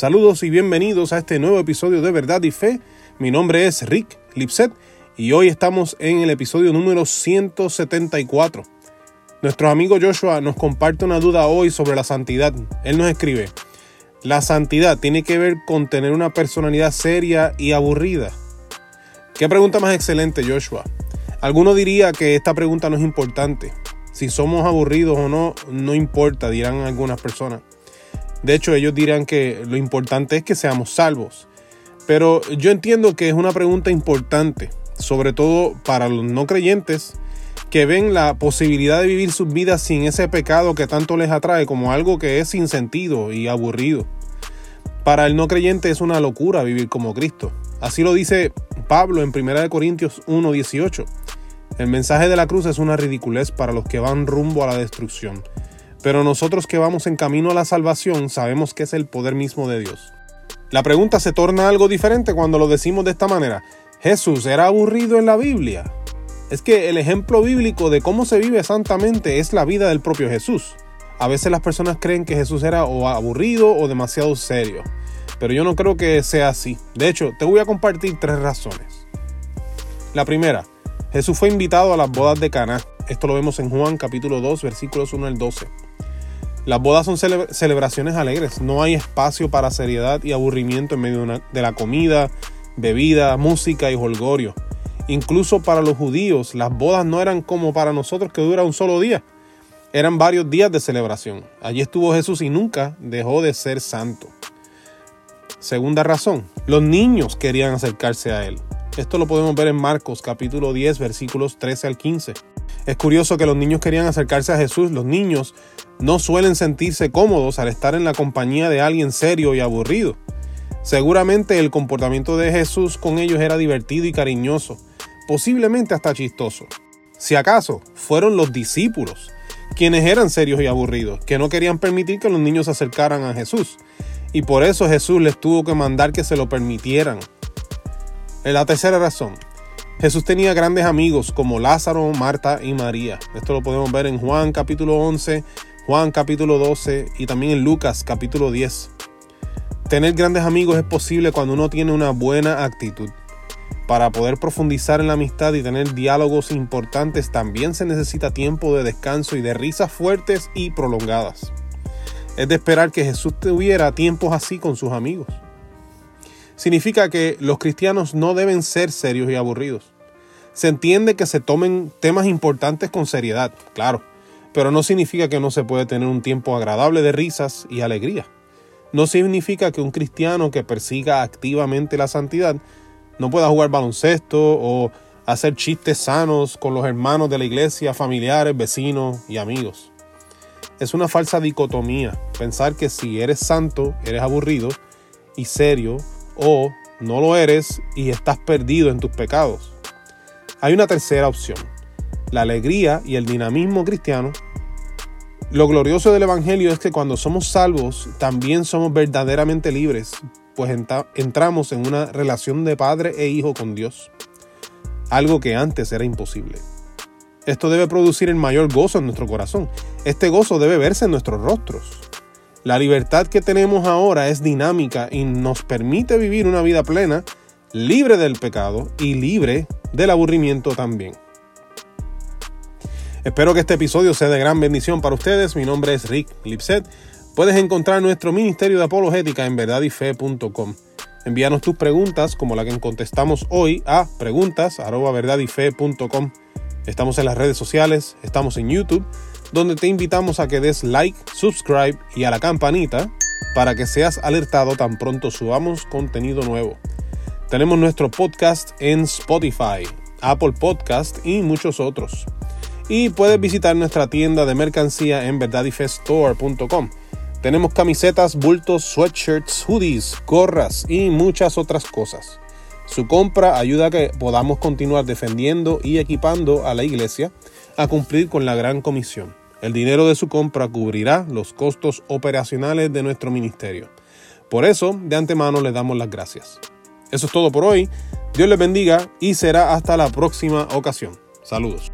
Saludos y bienvenidos a este nuevo episodio de Verdad y Fe. Mi nombre es Rick Lipset y hoy estamos en el episodio número 174. Nuestro amigo Joshua nos comparte una duda hoy sobre la santidad. Él nos escribe, la santidad tiene que ver con tener una personalidad seria y aburrida. Qué pregunta más excelente, Joshua. Alguno diría que esta pregunta no es importante. Si somos aburridos o no, no importa, dirán algunas personas. De hecho, ellos dirán que lo importante es que seamos salvos. Pero yo entiendo que es una pregunta importante, sobre todo para los no creyentes que ven la posibilidad de vivir sus vidas sin ese pecado que tanto les atrae como algo que es sin sentido y aburrido. Para el no creyente es una locura vivir como Cristo. Así lo dice Pablo en 1 Corintios 1:18. El mensaje de la cruz es una ridiculez para los que van rumbo a la destrucción. Pero nosotros que vamos en camino a la salvación sabemos que es el poder mismo de Dios. La pregunta se torna algo diferente cuando lo decimos de esta manera. ¿Jesús era aburrido en la Biblia? Es que el ejemplo bíblico de cómo se vive santamente es la vida del propio Jesús. A veces las personas creen que Jesús era o aburrido o demasiado serio, pero yo no creo que sea así. De hecho, te voy a compartir tres razones. La primera, Jesús fue invitado a las bodas de Caná. Esto lo vemos en Juan capítulo 2, versículos 1 al 12. Las bodas son celebraciones alegres, no hay espacio para seriedad y aburrimiento en medio de la comida, bebida, música y holgorio. Incluso para los judíos, las bodas no eran como para nosotros que dura un solo día. Eran varios días de celebración. Allí estuvo Jesús y nunca dejó de ser santo. Segunda razón, los niños querían acercarse a él. Esto lo podemos ver en Marcos capítulo 10 versículos 13 al 15. Es curioso que los niños querían acercarse a Jesús. Los niños no suelen sentirse cómodos al estar en la compañía de alguien serio y aburrido. Seguramente el comportamiento de Jesús con ellos era divertido y cariñoso, posiblemente hasta chistoso. Si acaso fueron los discípulos quienes eran serios y aburridos, que no querían permitir que los niños se acercaran a Jesús. Y por eso Jesús les tuvo que mandar que se lo permitieran. La tercera razón, Jesús tenía grandes amigos como Lázaro, Marta y María. Esto lo podemos ver en Juan capítulo 11, Juan capítulo 12 y también en Lucas capítulo 10. Tener grandes amigos es posible cuando uno tiene una buena actitud. Para poder profundizar en la amistad y tener diálogos importantes también se necesita tiempo de descanso y de risas fuertes y prolongadas. Es de esperar que Jesús tuviera tiempos así con sus amigos. Significa que los cristianos no deben ser serios y aburridos. Se entiende que se tomen temas importantes con seriedad, claro, pero no significa que no se puede tener un tiempo agradable de risas y alegría. No significa que un cristiano que persiga activamente la santidad no pueda jugar baloncesto o hacer chistes sanos con los hermanos de la iglesia, familiares, vecinos y amigos. Es una falsa dicotomía pensar que si eres santo eres aburrido y serio o no lo eres y estás perdido en tus pecados. Hay una tercera opción, la alegría y el dinamismo cristiano. Lo glorioso del Evangelio es que cuando somos salvos también somos verdaderamente libres, pues entramos en una relación de padre e hijo con Dios, algo que antes era imposible. Esto debe producir el mayor gozo en nuestro corazón. Este gozo debe verse en nuestros rostros. La libertad que tenemos ahora es dinámica y nos permite vivir una vida plena, libre del pecado y libre del aburrimiento también. Espero que este episodio sea de gran bendición para ustedes. Mi nombre es Rick Lipset Puedes encontrar nuestro Ministerio de Apologética en verdadyfe.com. Envíanos tus preguntas, como la que contestamos hoy, a preguntas.verdadyfe.com. Estamos en las redes sociales, estamos en YouTube, donde te invitamos a que des like, subscribe y a la campanita para que seas alertado tan pronto subamos contenido nuevo. Tenemos nuestro podcast en Spotify, Apple Podcast y muchos otros. Y puedes visitar nuestra tienda de mercancía en verdadyfestore.com tenemos camisetas, bultos, sweatshirts, hoodies, gorras y muchas otras cosas. Su compra ayuda a que podamos continuar defendiendo y equipando a la iglesia a cumplir con la gran comisión. El dinero de su compra cubrirá los costos operacionales de nuestro ministerio. Por eso, de antemano les damos las gracias. Eso es todo por hoy. Dios les bendiga y será hasta la próxima ocasión. Saludos.